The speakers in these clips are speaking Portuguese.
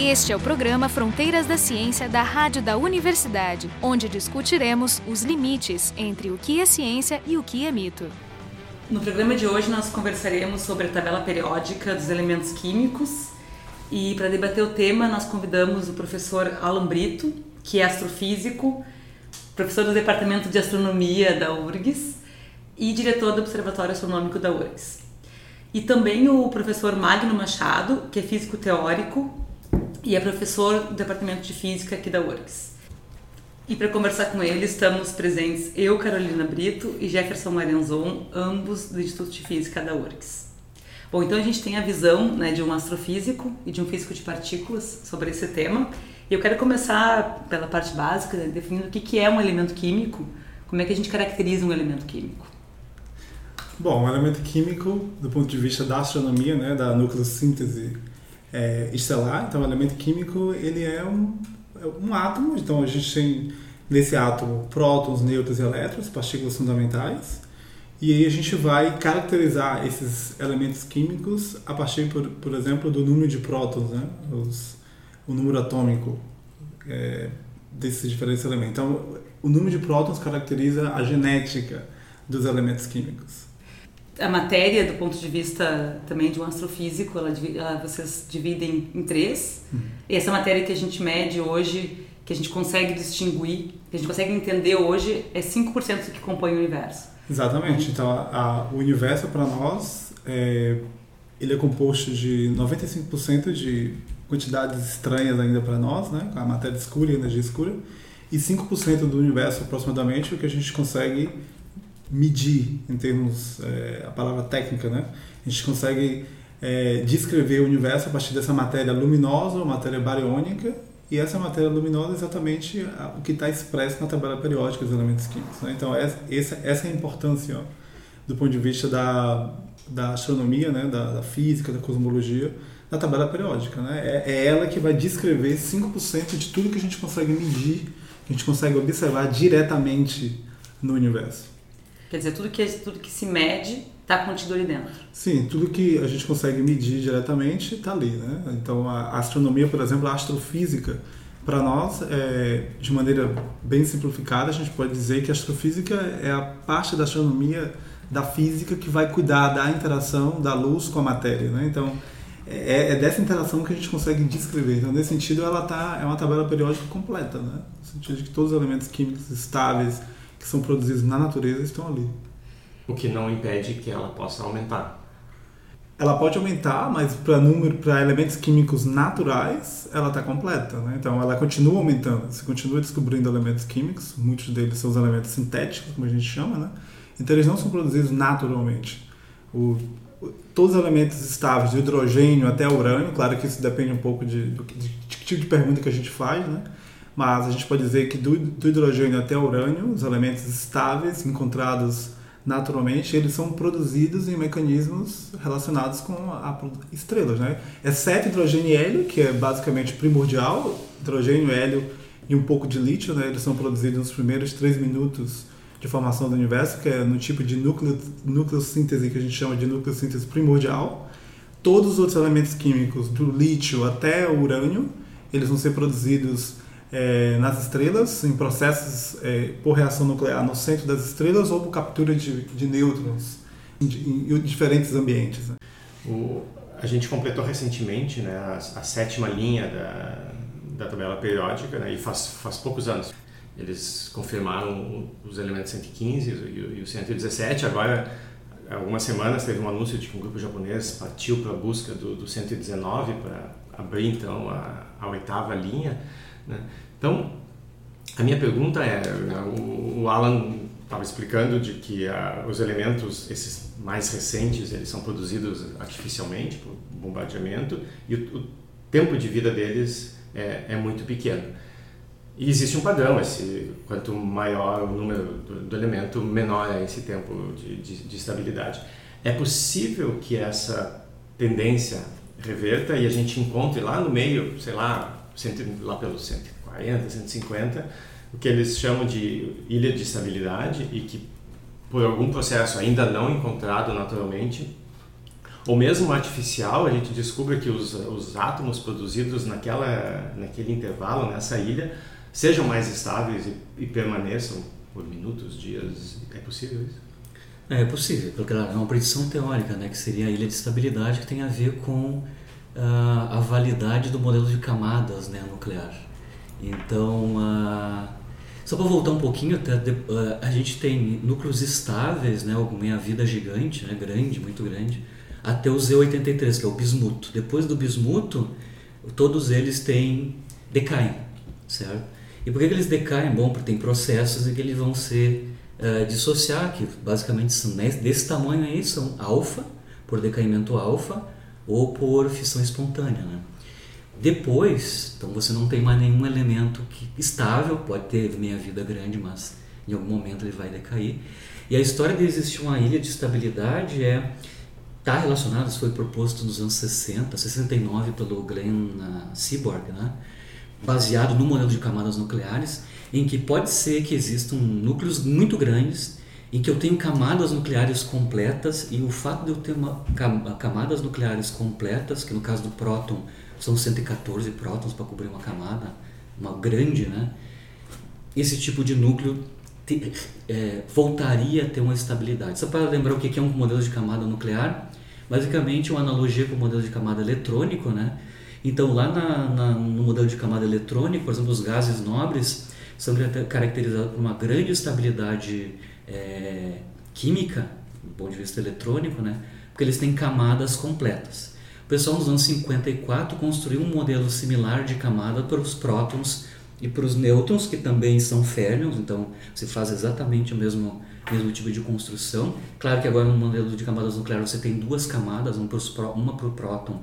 Este é o programa Fronteiras da Ciência da Rádio da Universidade, onde discutiremos os limites entre o que é ciência e o que é mito. No programa de hoje nós conversaremos sobre a tabela periódica dos elementos químicos e para debater o tema nós convidamos o professor Alan Brito, que é astrofísico, professor do Departamento de Astronomia da URGS e diretor do Observatório Astronômico da URGS. E também o professor Magno Machado, que é físico teórico e é professor do Departamento de Física aqui da URGS. E para conversar com ele estamos presentes eu, Carolina Brito e Jefferson Marenzon, ambos do Instituto de Física da URGS. Bom, então a gente tem a visão né, de um astrofísico e de um físico de partículas sobre esse tema. E eu quero começar pela parte básica, né, definindo o que é um elemento químico, como é que a gente caracteriza um elemento químico. Bom, um elemento químico, do ponto de vista da astronomia, né, da nucleossíntese é, estelar, então o elemento químico ele é um, é um átomo, então a gente tem nesse átomo prótons, nêutrons e elétrons, partículas fundamentais, e aí a gente vai caracterizar esses elementos químicos a partir, por, por exemplo, do número de prótons, né, Os, o número atômico é, desses diferentes elementos. Então, o número de prótons caracteriza a genética dos elementos químicos a matéria, do ponto de vista também de um astrofísico, ela, ela vocês dividem em três. Uhum. E essa matéria que a gente mede hoje, que a gente consegue distinguir, que a gente consegue entender hoje, é 5% do que compõe o universo. Exatamente. Então, a, a, o universo, para nós, é, ele é composto de 95% de quantidades estranhas ainda para nós, né? a matéria escura e a energia escura, e 5% do universo, aproximadamente, o que a gente consegue medir em termos é, a palavra técnica, né? A gente consegue é, descrever o universo a partir dessa matéria luminosa matéria bariônica e essa matéria luminosa é exatamente o que está expresso na tabela periódica dos elementos químicos. Né? Então essa, essa é a importância ó, do ponto de vista da, da astronomia, né? da, da física, da cosmologia, da tabela periódica. Né? É, é ela que vai descrever 5% de tudo que a gente consegue medir, que a gente consegue observar diretamente no universo. Quer dizer, tudo que, tudo que se mede está contido ali dentro. Sim, tudo que a gente consegue medir diretamente está ali. Né? Então, a astronomia, por exemplo, a astrofísica, para nós, é, de maneira bem simplificada, a gente pode dizer que a astrofísica é a parte da astronomia da física que vai cuidar da interação da luz com a matéria. Né? Então, é, é, dessa interação que a gente consegue descrever. Então, nesse sentido, ela tá, é uma tabela periódica completa, né? no sentido de que todos os elementos químicos estáveis, que são produzidos na natureza estão ali. O que não impede que ela possa aumentar. Ela pode aumentar, mas para número, para elementos químicos naturais, ela está completa, né? Então ela continua aumentando. Você continua descobrindo elementos químicos, muitos deles são os elementos sintéticos, como a gente chama, né? Então eles não são produzidos naturalmente. O, todos os elementos estáveis, do hidrogênio até o urânio, claro que isso depende um pouco de, de, de, de tipo de pergunta que a gente faz, né? Mas a gente pode dizer que do, do hidrogênio até o urânio, os elementos estáveis encontrados naturalmente, eles são produzidos em mecanismos relacionados com a, a estrelas, né? Exceto hidrogênio e hélio, que é basicamente primordial, hidrogênio, hélio e um pouco de lítio, né? Eles são produzidos nos primeiros três minutos de formação do universo, que é no tipo de núcleo, núcleo síntese que a gente chama de núcleo síntese primordial. Todos os outros elementos químicos, do lítio até o urânio, eles vão ser produzidos é, nas estrelas, em processos é, por reação nuclear no centro das estrelas ou por captura de, de nêutrons em, em, em, diferentes ambientes. Né? O, a gente completou recentemente né, a, a sétima linha da, da tabela periódica, né, e faz, faz poucos anos. Eles confirmaram os elementos 115 e, o 117. Agora, algumas semanas, teve um anúncio de que um grupo japonês partiu para a busca do, do 119 para abrir então a, a oitava linha. Né? Então, a minha pergunta é, né, o, Alan estava explicando de que uh, os elementos, esses mais recentes, eles são produzidos artificialmente por bombardeamento e o, o tempo de vida deles é, é, muito pequeno. E existe um padrão, esse, quanto maior o número do, do elemento, menor é esse tempo de, de, de estabilidade. É possível que essa tendência reverta e a gente encontre lá no meio, sei lá, lá pelos 140, 150, o que eles chamam de ilha de estabilidade e que por algum processo ainda não encontrado naturalmente, ou mesmo artificial, a gente descobre que os, os átomos produzidos naquela, naquele intervalo, nessa ilha, sejam mais estáveis e, e permaneçam por minutos, dias. É possível isso? É, possível, porque é uma predição teórica, né, que seria a ilha de estabilidade, que tem a ver com uh, a validade do modelo de camadas né, nuclear. Então, uh, só para voltar um pouquinho, até, uh, a gente tem núcleos estáveis, né, meia vida gigante, né, grande, muito grande, até o Z83, que é o bismuto. Depois do bismuto, todos eles têm decaem, certo? E por que, que eles decaem? Bom, porque tem processos em que eles vão ser uh, dissociar, que basicamente são desse tamanho aí, são alfa, por decaimento alfa, ou por fissão espontânea, né? Depois, então você não tem mais nenhum elemento que, estável, pode ter meia-vida grande, mas em algum momento ele vai decair. E a história de existir uma ilha de estabilidade é está relacionado, foi proposto nos anos 60, 69 pelo Glenn uh, Seaborg, né? baseado no modelo de camadas nucleares, em que pode ser que existam núcleos muito grandes, em que eu tenho camadas nucleares completas, e o fato de eu ter uma, camadas nucleares completas, que no caso do próton são 114 prótons para cobrir uma camada, uma grande, né? esse tipo de núcleo te, é, voltaria a ter uma estabilidade. Só para lembrar o que é um modelo de camada nuclear, basicamente uma analogia com o modelo de camada eletrônico, né? Então lá na, na, no modelo de camada eletrônico, por exemplo, os gases nobres são caracterizados por uma grande estabilidade é, química, do ponto de vista eletrônico, né? Porque eles têm camadas completas. O pessoal nos anos 54 construiu um modelo similar de camada para os prótons e para os nêutrons, que também são férmions, então você faz exatamente o mesmo, mesmo tipo de construção. Claro que agora no modelo de camadas nucleares você tem duas camadas, uma para o próton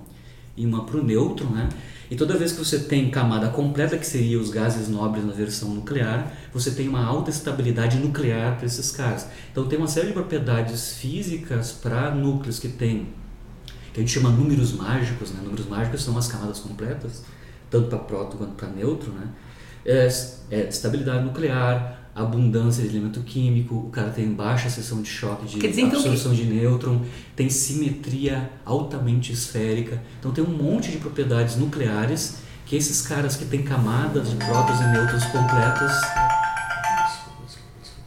e uma para o nêutron, né? E toda vez que você tem camada completa, que seria os gases nobres na versão nuclear, você tem uma alta estabilidade nuclear para esses caras. Então tem uma série de propriedades físicas para núcleos que tem, que a gente chama números mágicos, né? Números mágicos são as camadas completas, tanto para próton quanto para nêutron, né? É, é estabilidade nuclear, abundância de elemento químico, o cara tem baixa seção de choque de dizer, então, absorção então, que... de nêutron, tem simetria altamente esférica. Então tem um monte de propriedades nucleares que esses caras que têm camadas de prótons e nêutrons completas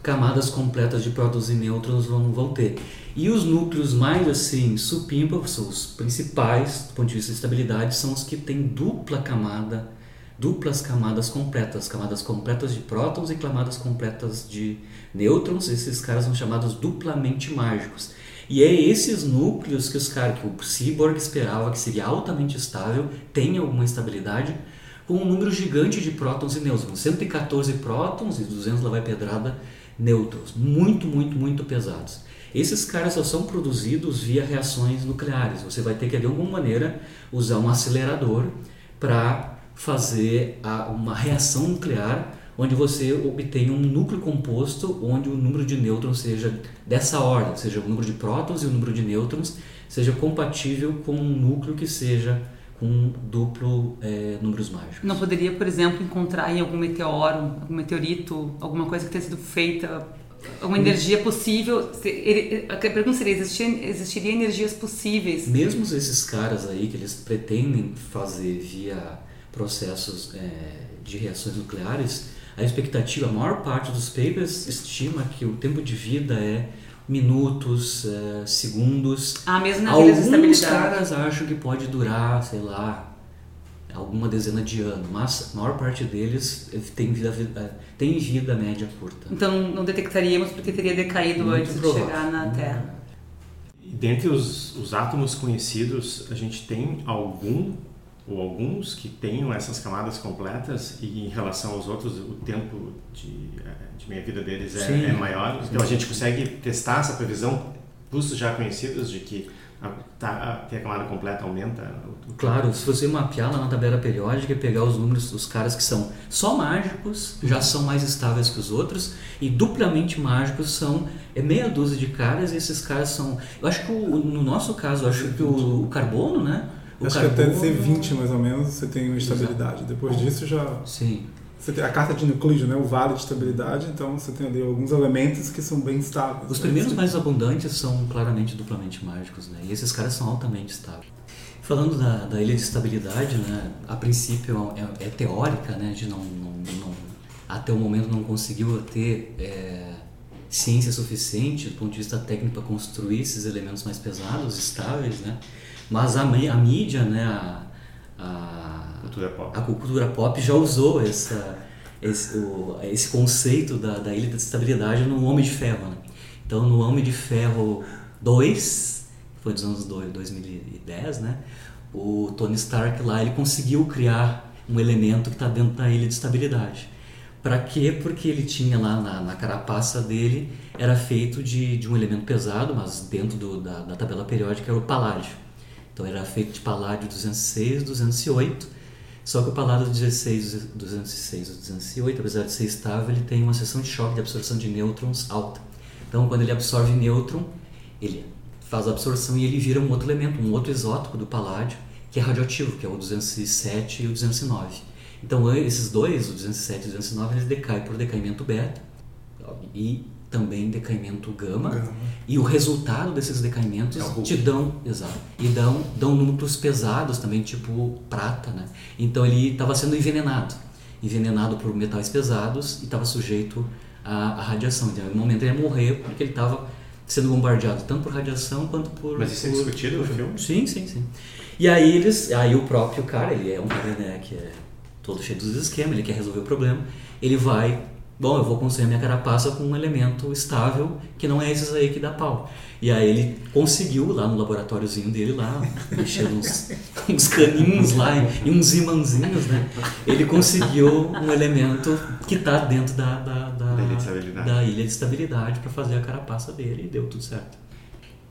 camadas completas de prótons e nêutrons vão, vão ter. E os núcleos mais assim supimpa, são os principais do ponto de vista de estabilidade, são os que têm dupla camada duplas camadas completas, camadas completas de prótons e camadas completas de nêutrons. Esses caras são chamados duplamente mágicos. E é esses núcleos que os caras que o Seaborg esperava que seria altamente estável, tem alguma estabilidade, com um número gigante de prótons e nêutrons, 114 prótons e 200 lá vai pedrada nêutrons, muito, muito, muito pesados. Esses caras só são produzidos via reações nucleares. Você vai ter que de alguma maneira usar um acelerador para fazer a, uma reação nuclear onde você obtenha um núcleo composto onde o número de nêutrons seja dessa ordem, seja o número de prótons e o número de nêutrons seja compatível com um núcleo que seja com duplo é, números mágicos. Não poderia, por exemplo, encontrar em algum meteoro, algum meteorito, alguma coisa que tenha sido feita, uma energia possível? A pergunta seria, existiria, existiria energias possíveis? Mesmo esses caras aí que eles pretendem fazer via processos é, de reações nucleares, a expectativa, a maior parte dos papers estima que o tempo de vida é minutos, é, segundos. Ah, mesmo Alguns caras acham que pode durar, sei lá, alguma dezena de anos, mas a maior parte deles tem vida, é, tem vida média curta. Então não detectaríamos porque teria decaído Muito antes provável. de chegar na Terra. Dentre os, os átomos conhecidos, a gente tem algum ou alguns que tenham essas camadas completas e em relação aos outros o tempo de, eh, de meia-vida deles é, é, maior. Então a gente consegue testar essa previsão, custos já conhecidos de que a, tá, a, ter a camada completa aumenta? Claro, se você mapear lá na tabela periódica e pegar os números dos caras que são só mágicos, já são mais estáveis que os outros, e duplamente mágicos são é meia dúzia de caras, e esses caras são. Eu acho que o, no nosso caso, eu acho que o, o carbono, né? O Acho carbono... que até ser 20 mais ou menos você tem uma estabilidade. Exato. Depois disso já. Sim. você tem a carta de Euclide, né, o vale de estabilidade, então você tem ali alguns elementos que são bem estáveis. Os né? primeiros mais abundantes são claramente duplamente mágicos, né? E esses caras são altamente estáveis. Falando da, da ilha de estabilidade, né? A princípio é, é teórica, né? De não, não, não, até o momento não conseguiu ter é, ciência suficiente do ponto de vista técnico para construir esses elementos mais pesados, estáveis, né? Mas a, a mídia, né? A, a, Cultura pop. a cultura pop já usou essa, esse, o, esse conceito da, da ilha de estabilidade no Homem de Ferro. Né? Então, no Homem de Ferro 2, que foi dos anos 2010, né? o Tony Stark lá ele conseguiu criar um elemento que está dentro da ilha de estabilidade. Para quê? Porque ele tinha lá na, na, carapaça dele, era feito de, de um elemento pesado, mas dentro do, da, da tabela periódica era o paládio. Então era feito de paládio 206, 208, só que o paládio 16, 206 208, apesar de ser estável, ele tem uma seção de choque de absorção de nêutrons alta. Então quando ele absorve nêutron, ele faz a absorção e ele vira um outro elemento, um outro isótopo do paládio, que é radioativo, que é o 207 e o 209. Então esses dois, o 207 e o 209, eles decaem por decaimento beta e também decaimento gama, Gama. e o resultado desses decaimentos É te dão, exato, e dão, dão núcleos pesados também, tipo prata, né? Então ele estava sendo envenenado, envenenado por metais pesados e estava sujeito à, à radiação. Então, no momento ele ia morrer porque ele estava sendo bombardeado tanto por radiação quanto por... Mas isso é por- discutido no filme? Sim, sim, sim. E aí eles, aí o próprio cara, ele é um cara né, que é todo cheio dos esquemas, ele quer resolver o problema, ele vai, bom, eu vou construir a minha carapaça com um elemento estável que não é esses aí que dá pau. E aí ele conseguiu lá no laboratóriozinho dele lá, mexendo uns, uns caninhos lá e uns imãzinhos, né? Ele conseguiu um elemento que está dentro da, da, da, Da ilha de estabilidade. da ilha de estabilidade para fazer a carapaça dele e deu tudo certo.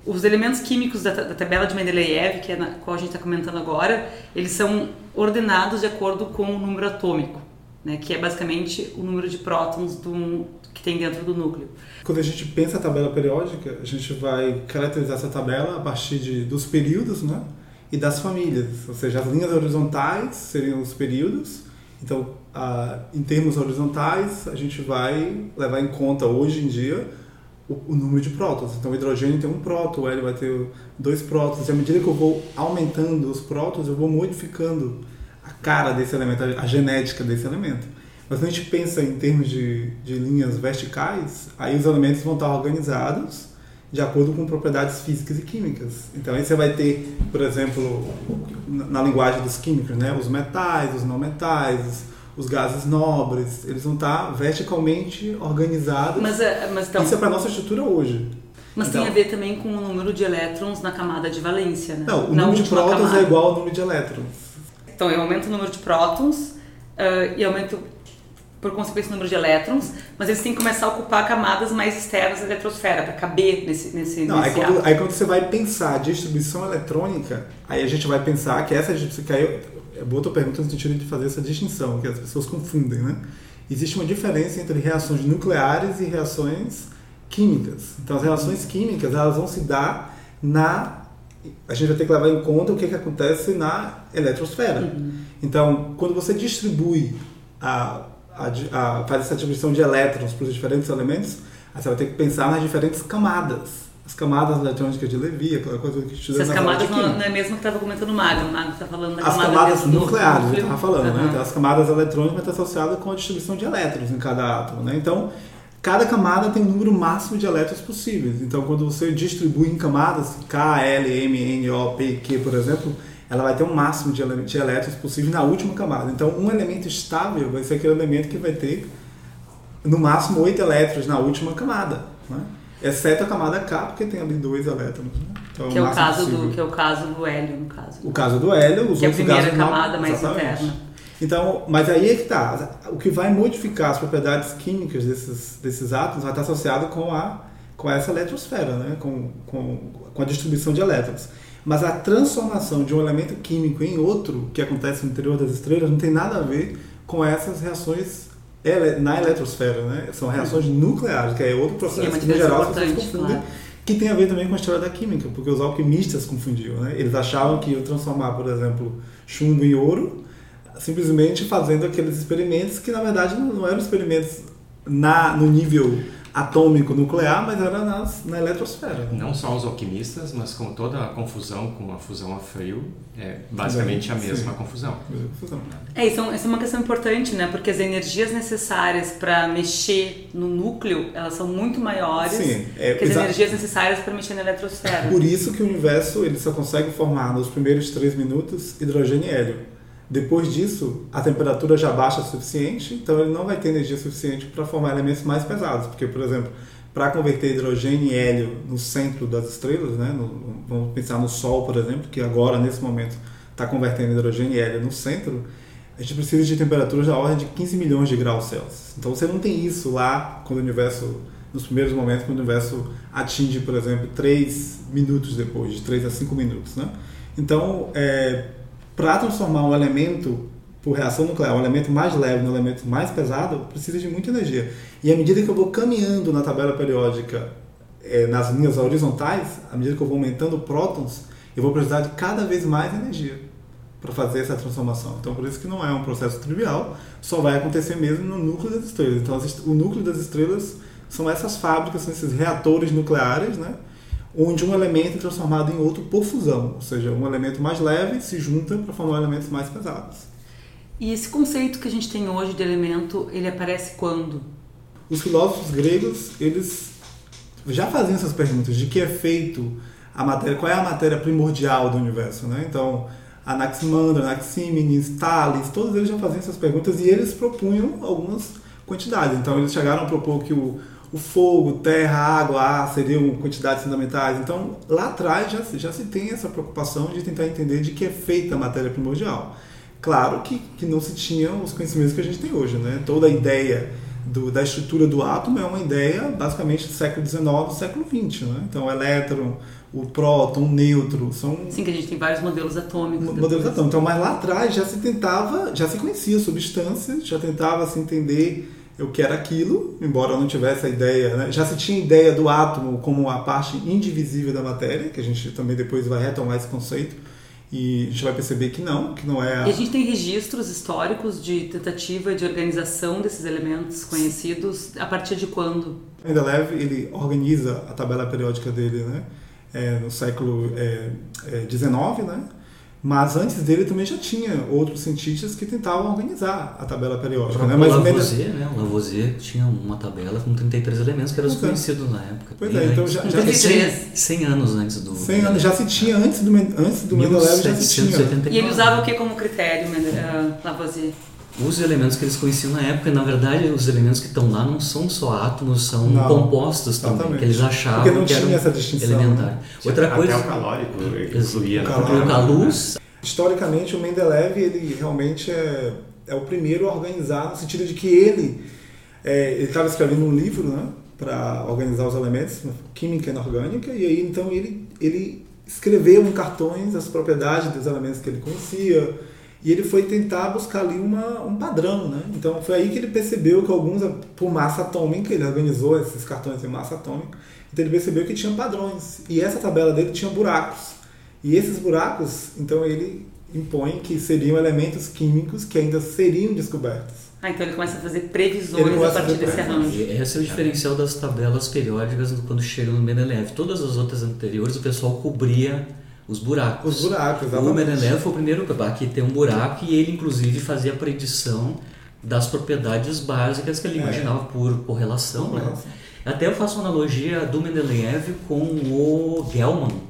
Os elementos químicos da, da tabela de Mendeleev, que é na qual a gente está comentando agora, eles são ordenados de acordo com o número atômico, né, que é basicamente o número de prótons do, que tem dentro do núcleo. Quando a gente pensa a tabela periódica, a gente vai caracterizar essa tabela a partir de, dos períodos né, e das famílias. Ou seja, as linhas horizontais seriam os períodos. Então, ah, em termos horizontais, a gente vai levar em conta hoje em dia o número de prótons. Então, o hidrogênio tem um próton, o hélio vai ter dois prótons. E à medida que eu vou aumentando os prótons, eu vou modificando a cara desse elemento, a, a genética desse elemento. Mas quando a gente pensa em termos de, de linhas verticais, aí os elementos vão estar organizados de acordo com propriedades físicas e químicas. Então aí você vai ter, por exemplo, na linguagem dos químicos, né, os metais, os não metais, os gases nobres, eles vão estar verticalmente organizados. Mas, é- mas, então, Isso é para nossa estrutura hoje. mas Então- tem a ver também com o número de elétrons na camada de valência, né? Não, o Na número de prótons camada. é igual ao número de elétrons. Então eu aumento o número de prótons ah, e aumento, por consequência, o número de elétrons, mas eles têm que começar a ocupar camadas mais externas da eletrosfera para caber nesse, nesse, Não, aí nesse quando, ato. aí quando você vai pensar a distribuição eletrônica, aí a gente vai pensar que essa. Que aí é boa tua pergunta no sentido de fazer essa distinção, que as pessoas confundem, né? Existe uma diferença entre reações nucleares e reações químicas. Então, as reações químicas elas vão se dar na. A gente vai ter que levar em conta o que, que acontece na eletrosfera. Então, quando você distribui a, a, a- faz essa distribuição de elétrons para os diferentes elementos, aí você vai ter que pensar nas diferentes camadas. As camadas eletrônicas de Levy, aquela coisa que estuda Essas camadas não, não é mesmo que estava comentando o Magno. O Magno está falando da As camada camadas nucleares, núcleo. estava falando, né? Aham. Então, as camadas eletrônicas estão associadas com a distribuição de elétrons em cada átomo, né? Então, cada camada tem um número máximo de elétrons possíveis. Então, quando você distribui em camadas, K, L, M, N, O, P, Q, por exemplo, ela vai ter um máximo de de elétrons possível na última camada. Então, um elemento estável vai ser aquele elemento que vai ter, no máximo, 8 elétrons na última camada, né? Exceto a camada K, porque tem ali dois elétrons. Né? Então, Que é, o caso possível. do, que é o caso do hélio, no caso. O caso do hélio, os Que é a outros primeira gases não- camada mais interna. Então, mas aí é que tá. O que vai modificar as propriedades químicas desses, desses átomos vai estar associado com a com essa eletrosfera, né? com, com, com a distribuição de elétrons. Mas a transformação de um elemento químico em outro, que acontece no interior das estrelas, não tem nada a ver com essas reações ele- na eletrosfera. Né? São reações nucleares, que é outro processo Sim, é que, geral, as confundem. claro. Que tem a ver também com a história da química, porque os alquimistas confundiam. Né? Eles achavam que iam transformar, por exemplo, chumbo em ouro, simplesmente fazendo aqueles experimentos que na verdade não eram experimentos na, no nível atômico nuclear, mas era nas, na eletrosfera. Não só os alquimistas, mas com toda a confusão com a fusão a frio, é basicamente a mesma Sim. confusão. É, isso, é- isso é uma questão importante, né? Porque as energias necessárias para mexer no núcleo, elas são muito maiores Sim, é, que as exa- energias necessárias para mexer na eletrosfera. Por isso que o universo ele só consegue formar nos primeiros três minutos hidrogênio e hélio. Depois disso, a temperatura já baixa o suficiente, então ele não vai ter energia suficiente para formar elementos mais pesados. Porque, por exemplo, para converter hidrogênio e hélio no centro das estrelas, né, no- vamos pensar no Sol, por exemplo, que agora, nesse momento, está convertendo hidrogênio e hélio no centro, a gente precisa de temperaturas da ordem de 15 milhões de graus Celsius. Então você não tem isso lá quando o universo, nos primeiros momentos, quando o universo atinge, por exemplo, 3 minutos depois, de 3 a 5 minutos. Né? Então, para transformar um elemento por reação nuclear, um elemento mais leve no elemento mais pesado, precisa de muita energia. E à medida que eu vou caminhando na tabela periódica eh, nas linhas horizontais, à medida que eu vou aumentando prótons, eu vou precisar de cada vez mais energia para fazer essa transformação. Então, por isso que não é um processo trivial, só vai acontecer mesmo no núcleo das estrelas. Então, o núcleo das estrelas são essas fábricas, são esses reatores nucleares, né? Onde um elemento é transformado em outro por fusão, ou seja, um elemento mais leve se junta para formar elementos mais pesados. E esse conceito que a gente tem hoje de elemento, ele aparece quando? Os filósofos gregos, eles já faziam essas perguntas de que é feito a matéria, qual é a matéria primordial do universo, né? Então, Anaximandro, Anaxímenes, Tales, todos eles já faziam essas perguntas e eles propunham algumas quantidades. Então, eles chegaram a propor que o, o fogo, terra, água, ar seriam quantidades fundamentais. Então, lá atrás já, se- já se tem essa preocupação de tentar entender de que é feita a matéria primordial. Claro que, que não se tinham os conhecimentos que a gente tem hoje, né? Toda a ideia do- da estrutura do átomo é uma ideia basicamente do século XIX, do século XX, né? Então, o elétron, o próton, o nêutron, são Sim, que a gente tem vários modelos atômicos. modelos atômicos. Então, mas lá atrás já se tentava, já se conhecia substâncias, já tentava se entender o que era aquilo, embora não tivesse a ideia, né? já se tinha ideia do átomo como a parte indivisível da matéria, que a gente também depois vai retomar esse conceito, e a gente vai perceber que não, que não é a... E a gente tem registros históricos de tentativa de organização desses elementos conhecidos a partir de quando? Mendeleev ele organiza a tabela periódica dele né, é, no século é, é, 19, né? Mas antes dele também já tinha outros cientistas que tentavam organizar a tabela periódica. Né? O Mas Lavoisier, né? O Lavoisier tinha uma tabela com 33 elementos que eram desconhecidos na época. Pois é, então antes. já- já- 100, 100 anos antes do... 100 anos já se tinha antes do antes do Mendeleev já se tinha. 1789. E ele usava o que como critério, ah, Lavoisier? Os elementos que eles conheciam na época, na verdade, os elementos que estão lá não são só átomos, são Não, compostos também, exatamente. que eles achavam Porque não que tinha eram essa distinção, elementar. né? Outra Até coisa, o calórico incluía O na calórico. né? luz, Historicamente, o Mendeleev ele realmente é, é o primeiro a organizar, no sentido de que ele é, estava escrevendo um livro né, para organizar os elementos, química inorgânica, e aí então ele, ele escreveu em cartões as propriedades dos elementos que ele conhecia, e ele foi tentar buscar ali uma, um padrão. Né? Então foi aí que ele percebeu que alguns, por massa atômica, ele organizou esses cartões em massa atômica, então ele percebeu que tinha padrões, e essa tabela dele tinha buracos. E esses buracos, então ele impõe que seriam elementos químicos que ainda seriam descobertos. Ah, então ele começa a fazer previsões a partir fazer desse arranjo. E Esse é o diferencial das tabelas periódicas do- quando chegam no Mendeleev. Todas as outras anteriores o pessoal cobria os buracos. Os buracos, O exatamente. Mendeleev foi o primeiro, aqui tem um buraco e ele inclusive fazia a predição das propriedades básicas que ele É. imaginava por correlação. Né? Até eu faço uma analogia do Mendeleev com o Gell-Mann.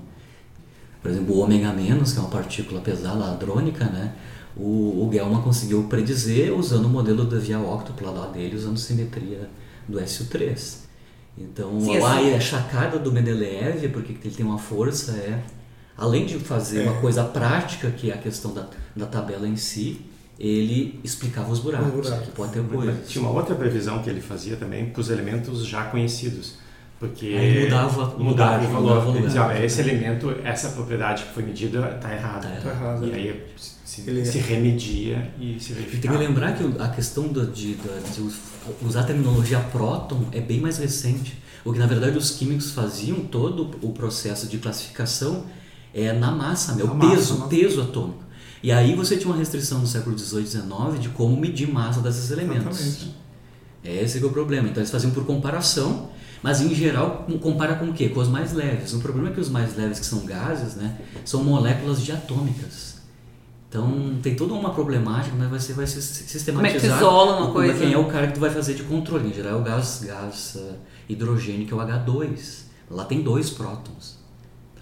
Por exemplo, o ômega menos, que é uma partícula pesada hadrônica, né? O, o Gell-Mann conseguiu predizer usando o modelo da via óctupla lá dele, usando simetria do SU3. Então, Sim, a, assim- a chacada do Mendeleev, porque ele tem uma força, é além de fazer É. uma coisa prática, que é a questão da, da tabela em si, ele explicava os buracos, Os buracos. que pode ter coisas. Tinha uma outra previsão que ele fazia também para os elementos já conhecidos. Porque Aí mudava o mudava o valor. mudava o Ele lugar. dizia, "Olha, esse elemento, essa propriedade que foi medida está errada. Tá Tá errado. E aí se, Ele- se remedia e se E tem que verificava. lembrar que a questão do- de, de us- usar a terminologia próton é bem mais recente. O que na verdade os químicos faziam todo o processo de classificação é na massa, meu Na massa, peso, massa. peso atômico. E aí você tinha uma restrição no século XVIII e XIX de como medir massa desses elementos. Exatamente. Esse que é o problema. Então eles faziam por comparação, mas em geral compara com o quê? Com os mais leves. O problema é que os mais leves, que são gases, né, são moléculas diatômicas. Então tem toda uma problemática, mas você vai se sistematizar. Como é que isola uma coisa? Quem é o cara que tu vai fazer de controle? Em geral é o gás, gás uh, hidrogênio, que é o H2. Lá tem dois prótons.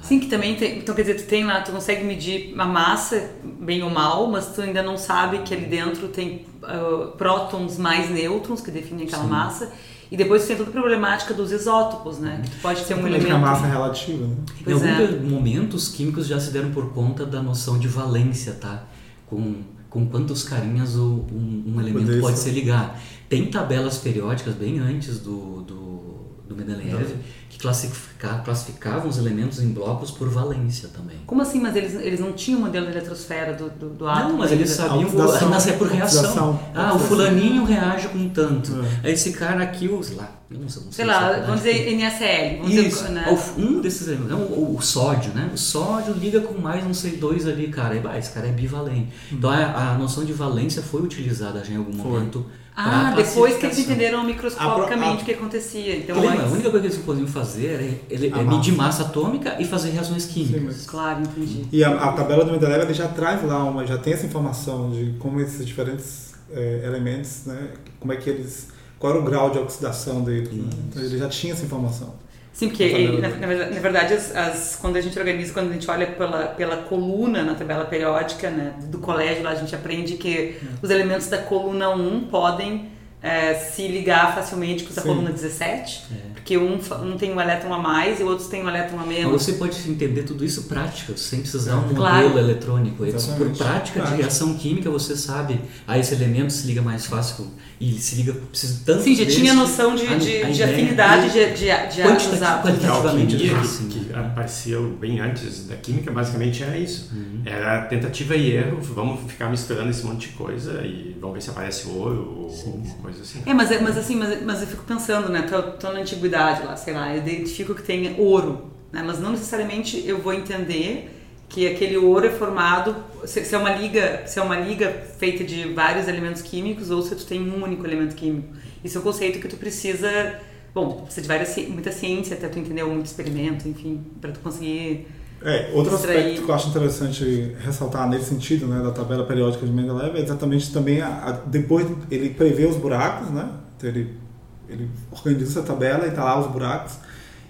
Sim, que também tem. Então quer dizer, tu tem lá, tu consegue medir a massa, bem ou mal, mas tu ainda não sabe que ali dentro tem uh, prótons mais nêutrons que definem aquela Sim. massa. E depois tem toda a problemática dos isótopos, né? Que pode ser um elemento. a massa relativa, né? em alguns é. momentos, químicos já se deram por conta da noção de valência, tá? Com, com quantos carinhas o, um, um elemento pode se ligar. Tem tabelas periódicas bem antes do, do, do Mendeleev que classifica, classificavam os elementos em blocos por valência também. Como assim? Mas eles, eles não tinham o modelo de eletrosfera do, do, do átomo? Não, mas eles sabiam nascer por reação. Ah, o fulaninho reage com tanto. É. Esse cara aqui, os lá, eu não sei, não sei, sei lá, vamos dizer NaCl. Vamos Isso, dizer, né? um desses elementos, não, o, o, sódio, né? O sódio liga com mais não sei dois ali, cara. Esse cara é bivalente. Hum. Então a, a, noção de valência foi utilizada já em algum foi. momento ah, depois que eles entenderam microscopicamente o que acontecia. Então, antes... A única coisa que eles podiam fazer era ele, é medir massa atômica e fazer reações químicas. Sim, claro, entendi. E a, a tabela do Mendeleev ele já traz lá, uma, já tem essa informação de como esses diferentes é, elementos, né, como é que eles, qual era o grau de oxidação deles. Né? Então ele já tinha essa informação. Sim, porque na, na, verdade, as, as, quando a gente organiza, quando a gente olha pela, pela coluna na tabela periódica né, do colégio, lá a gente aprende que hum. os elementos da coluna 1 podem é, se ligar facilmente com a coluna 17, é. porque um, um tem um elétron a mais e o outro tem um elétron a menos. Você pode entender tudo isso prática, sem precisar um claro. modelo eletrônico. Exatamente. Por prática de reação química, você sabe, ah, esse elemento se liga mais fácil e se liga precisa tanto Sim, já tinha noção de, de, a, a de afinidade de, de, de quantitativamente. A assim, que, que apareceu bem antes da química, basicamente era isso. Uhum. Era tentativa e erro, vamos ficar misturando esse monte de coisa e vamos ver se aparece ouro ou sim, alguma coisa assim. É, mas, é, mas assim, mas, mas eu fico pensando, né, tô, tô na antiguidade lá, sei lá, eu identifico que tem ouro, né, mas não necessariamente eu vou entender que aquele ouro é formado se, se, é uma liga se é uma liga feita de vários elementos químicos ou se tu tem um único elemento químico. Isso é um conceito que tu precisa bom precisa de várias muita ciência até tu entender muito experimento enfim para tu conseguir é, outro extrair... aspecto que eu acho interessante ressaltar nesse sentido, né, da tabela periódica de Mendeleev é exatamente também a, a, depois ele prevê os buracos, né? Então ele ele organiza essa tabela e tá lá os buracos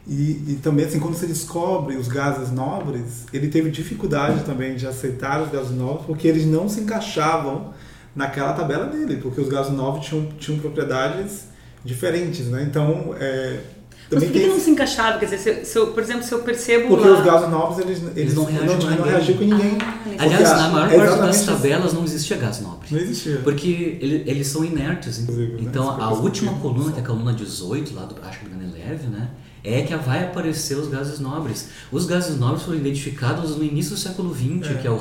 e, e, também, assim, quando você descobre os gases nobres, ele teve dificuldade também de aceitar os gases nobres, porque eles não se encaixavam naquela tabela dele, porque os gases nobres tinham, tinham propriedades diferentes, né? Então, é, mas por que, tem... não se encaixava? Quer dizer, se, se eu, por exemplo, se eu percebo. Porque lá... os gases novos eles, eles, eles não reagem não, não reagiam com ninguém. Ah, Aliás, na maior é parte das tabelas não existia gás nobre. Não existia. Porque ele, eles são inertes. Inclusive, então, né? a última coluna, que é a coluna 18, lá do acho que do leve, né? é que vai aparecer os gases nobres. Os gases nobres foram identificados no início do século XX, é. que é o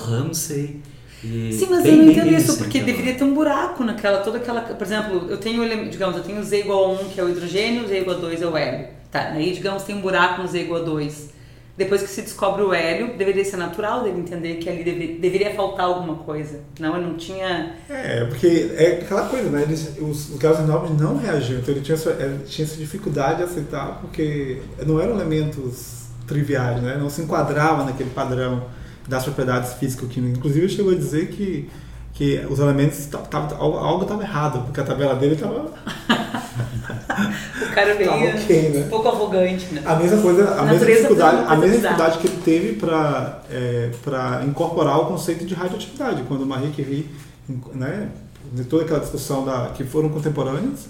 Ramsay. Sim, mas eu não entendo isso, porque então. deveria ter um buraco naquela, toda aquela. Por exemplo, eu tenho, digamos, eu tenho Z igual a 1, que é o hidrogênio, Z igual a 2 é o hélio. Tá, aí, digamos, tem um buraco no Z igual a 2. Depois que se descobre o hélio, deveria ser natural dele entender que ali deve, deveria faltar alguma coisa. Não, ele não tinha. É, porque é aquela coisa, né? Eles, os, os gases nobres não reagiam, então ele tinha, essa, ele tinha essa dificuldade de aceitar, porque não eram elementos triviais, né? Não se enquadrava naquele padrão das propriedades físico-químicas. Inclusive, chegou a dizer que, que os elementos, tava, algo estava errado, porque a tabela dele estava. o cara veio okay, né? um pouco arrogante, né? A mesma coisa, a, mesma dificuldade, a mesma dificuldade que ele teve para é, incorporar o conceito de radioatividade, quando Marie Curie, né, de toda aquela discussão da que foram contemporâneos,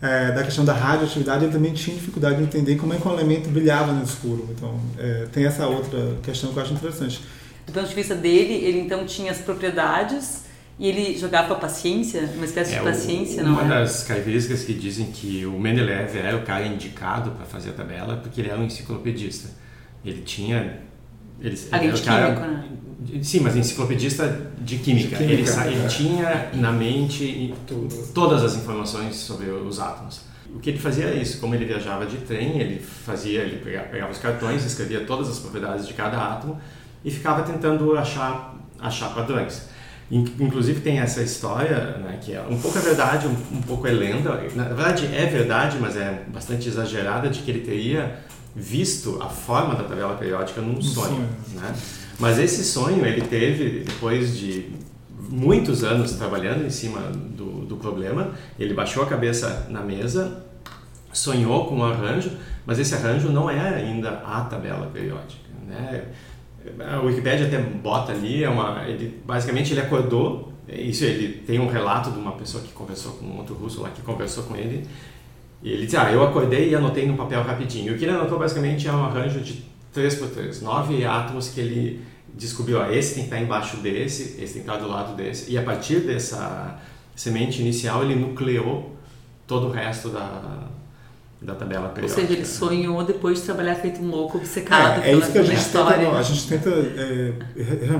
é, da questão da radioatividade, ele também tinha dificuldade de entender como é que um elemento brilhava no escuro. Então, é, tem essa outra questão que eu acho interessante. Do ponto de vista dele, ele então tinha as propriedades e ele jogava a paciência, uma espécie é, de paciência, o, não Uma é? das características que dizem que o Mendeleev era o cara indicado para fazer a tabela porque ele era um enciclopedista. Ele tinha... Ele, Além de cara, químico, né? Sim, mas enciclopedista de química. De química ele, ele, tinha na mente todas as informações sobre os átomos. O que ele fazia é isso, como ele viajava de trem, ele fazia, ele pegava, pegava os cartões, escrevia todas as propriedades de cada átomo e ficava tentando achar achar padrões. Inclusive tem essa história, né, que é um pouco a verdade, um, um, pouco é lenda. Na verdade é verdade, mas é bastante exagerada, de que ele teria visto a forma da tabela periódica num sonho. sonho. Né? Mas esse sonho ele teve depois de muitos anos trabalhando em cima do, do problema. Ele baixou a cabeça na mesa, sonhou com um arranjo, mas esse arranjo não é ainda a tabela periódica. Né? A Wikipedia até bota ali, é uma, ele, basicamente ele acordou, isso ele tem um relato de uma pessoa que conversou com um outro russo lá que conversou com ele, e ele diz, ah, eu acordei e anotei no papel rapidinho. O que ele anotou basicamente é um arranjo de 3 por 3 nove átomos que ele descobriu, ó, esse tem que estar embaixo desse, esse tem que estar do lado desse, e a partir dessa semente inicial ele nucleou todo o resto da, da tabela periódica. Ou seja, ele sonhou depois de trabalhar feito um louco obcecado é, é isso que a gente história. Tenta, a gente tenta é,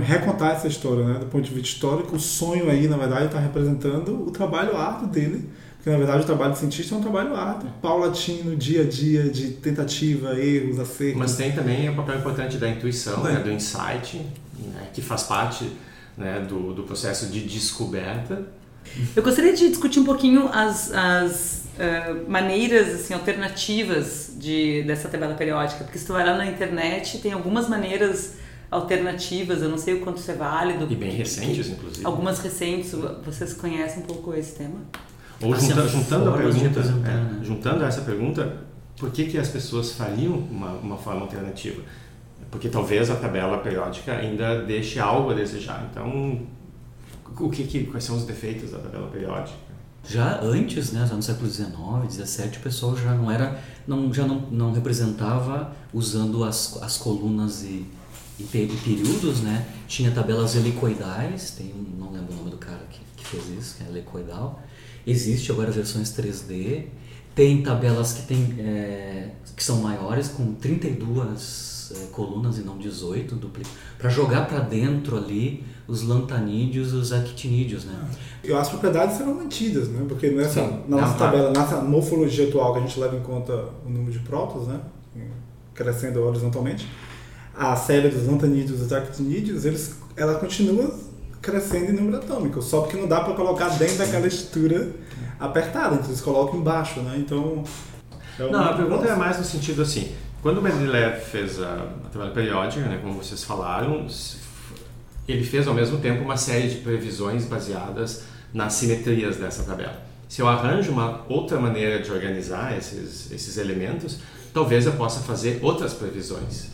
recontar essa história, né? Do ponto de vista histórico, o sonho aí, na verdade, está representando o trabalho árduo dele, porque na verdade o trabalho de cientista é um trabalho árduo, paulatino, dia a dia, de tentativa, erros, acertos. Mas tem também o papel importante da intuição, né? do insight, né? que faz parte né? do, do processo de descoberta. Eu gostaria de discutir um pouquinho as, as uh, maneiras assim, alternativas de, dessa tabela periódica, porque se tu vai lá na internet, tem algumas maneiras alternativas, eu não sei o quanto isso é válido. E bem recentes, inclusive. Algumas recentes, vocês conhecem um pouco esse tema? Ou junta, juntando a pergunta, é, né? juntando essa pergunta, por que, que as pessoas fariam uma, uma forma alternativa? Porque talvez a tabela periódica ainda deixe algo a desejar. Então, o que, que quais são os defeitos da tabela periódica? Já antes, né, no século XIX, XVII, o pessoal já não era, não, já não, não representava usando as, as colunas e, e, períodos, né? Tinha tabelas helicoidais, tem não lembro o nome do cara que, que fez isso, que é helicoidal. Existe agora versões 3D. Tem tabelas que, tem, é, que são maiores, com 32 é, colunas e não 18, para jogar para dentro ali os lantanídeos e os actinídeos, né? Eu, as propriedades serão mantidas, né? Porque nessa, Sim, na nossa tabela, nessa morfologia atual que a gente leva em conta o número de prótons, né? Crescendo horizontalmente, a série dos lantanídeos e dos actinídeos, eles, ela continua crescendo em número atômico, só porque não dá para colocar dentro daquela estrutura apertada, então eles colocam embaixo, né? Então. É não, a pergunta é mais no sentido assim: quando o Mendeleev fez a, a tabela periódica, né, como vocês falaram, ele fez ao mesmo tempo uma série de previsões baseadas nas simetrias dessa tabela. Se eu arranjo uma outra maneira de organizar esses, esses elementos, talvez eu possa fazer outras previsões.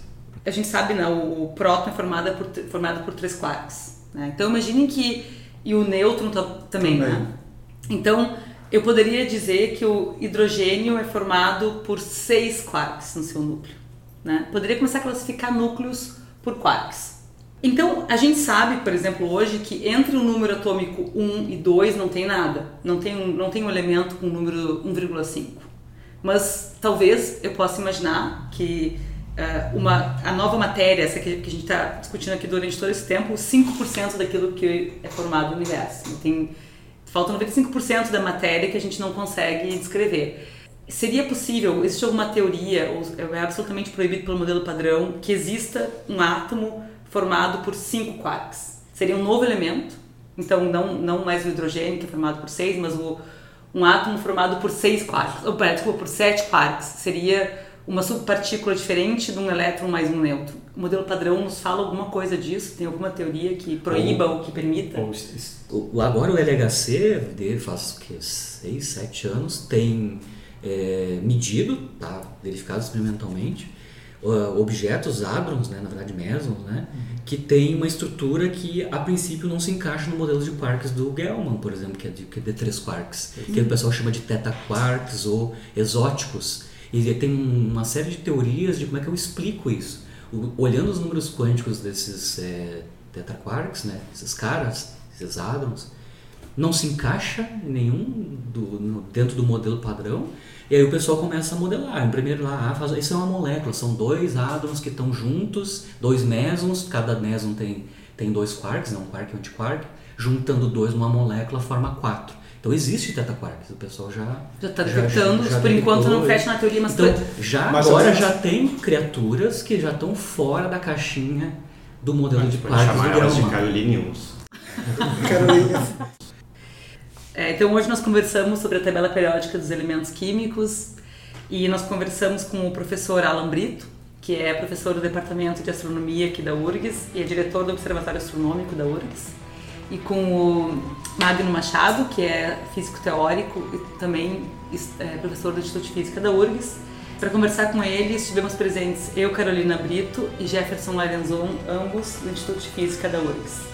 A gente sabe, né, o, próton é formado por, formado por três quarks. Né? Então imaginem que e o nêutron também, né? Então eu poderia dizer que o hidrogênio é formado por seis quarks no seu núcleo. Né? Poderia começar a classificar núcleos por quarks. Então a gente sabe, por exemplo, hoje que entre o número atômico 1 e 2 não tem nada, não tem um, não tem um elemento com número 1,5. Mas talvez eu possa imaginar que uh, uma, a nova matéria, essa que, que a gente está discutindo aqui durante todo esse tempo, 5% daquilo que é formado no universo. Tem, falta 95% da matéria que a gente não consegue descrever. Seria possível, existe alguma teoria, ou é absolutamente proibido pelo modelo padrão, que exista um átomo formado por 5 quarks? Seria um novo elemento, então não, não mais o hidrogênio, que é formado por 6, mas o, um átomo formado por 6 quarks, ou, desculpa, por 7 quarks. Seria uma subpartícula diferente de um elétron mais um nêutron. O modelo padrão nos fala alguma coisa disso? Tem alguma teoria que proíba ou, ou que permita? Ou, agora o LHC, faz que, 6, 7 anos, tem é, medido, tá, verificado experimentalmente, uh, objetos hadrons, né, na verdade mesons, né, que tem uma estrutura que a princípio não se encaixa no modelo de quarks do Gell-Mann, por exemplo, que é de, que é de 3 quarks, uhum. que o pessoal chama de teta quarks ou exóticos e tem uma série de teorias de como é que eu explico isso. Olhando os números quânticos desses é, tetraquarks, né, esses caras, esses hadrons, não se encaixa nenhum do, no, dentro do modelo padrão. E aí o pessoal começa a modelar. Em primeiro lá, ah, faz, isso é uma molécula, são dois hadrons que estão juntos, dois mesons, cada meson tem, tem dois quarks, né, um quark e um antiquark, juntando dois numa molécula forma quatro. Então existe teta quarks, o pessoal já já está detectando, já, já, por enquanto não fecha na teoria, mas então já mas agora já tem criaturas que já estão fora da caixinha do modelo de Pode partes chamar do elas de grão. Caroliniums. É, então hoje nós conversamos sobre a tabela periódica dos elementos químicos e nós conversamos com o professor Alan Brito, que é professor do Departamento de Astronomia aqui da URGS e é diretor do Observatório Astronômico da URGS, e com o Magno Machado, que é físico teórico e também é, professor do Instituto de Física da URGS. Para conversar com eles, estivemos presentes eu, Carolina Brito e Jefferson Larenzon, ambos do Instituto de Física da URGS.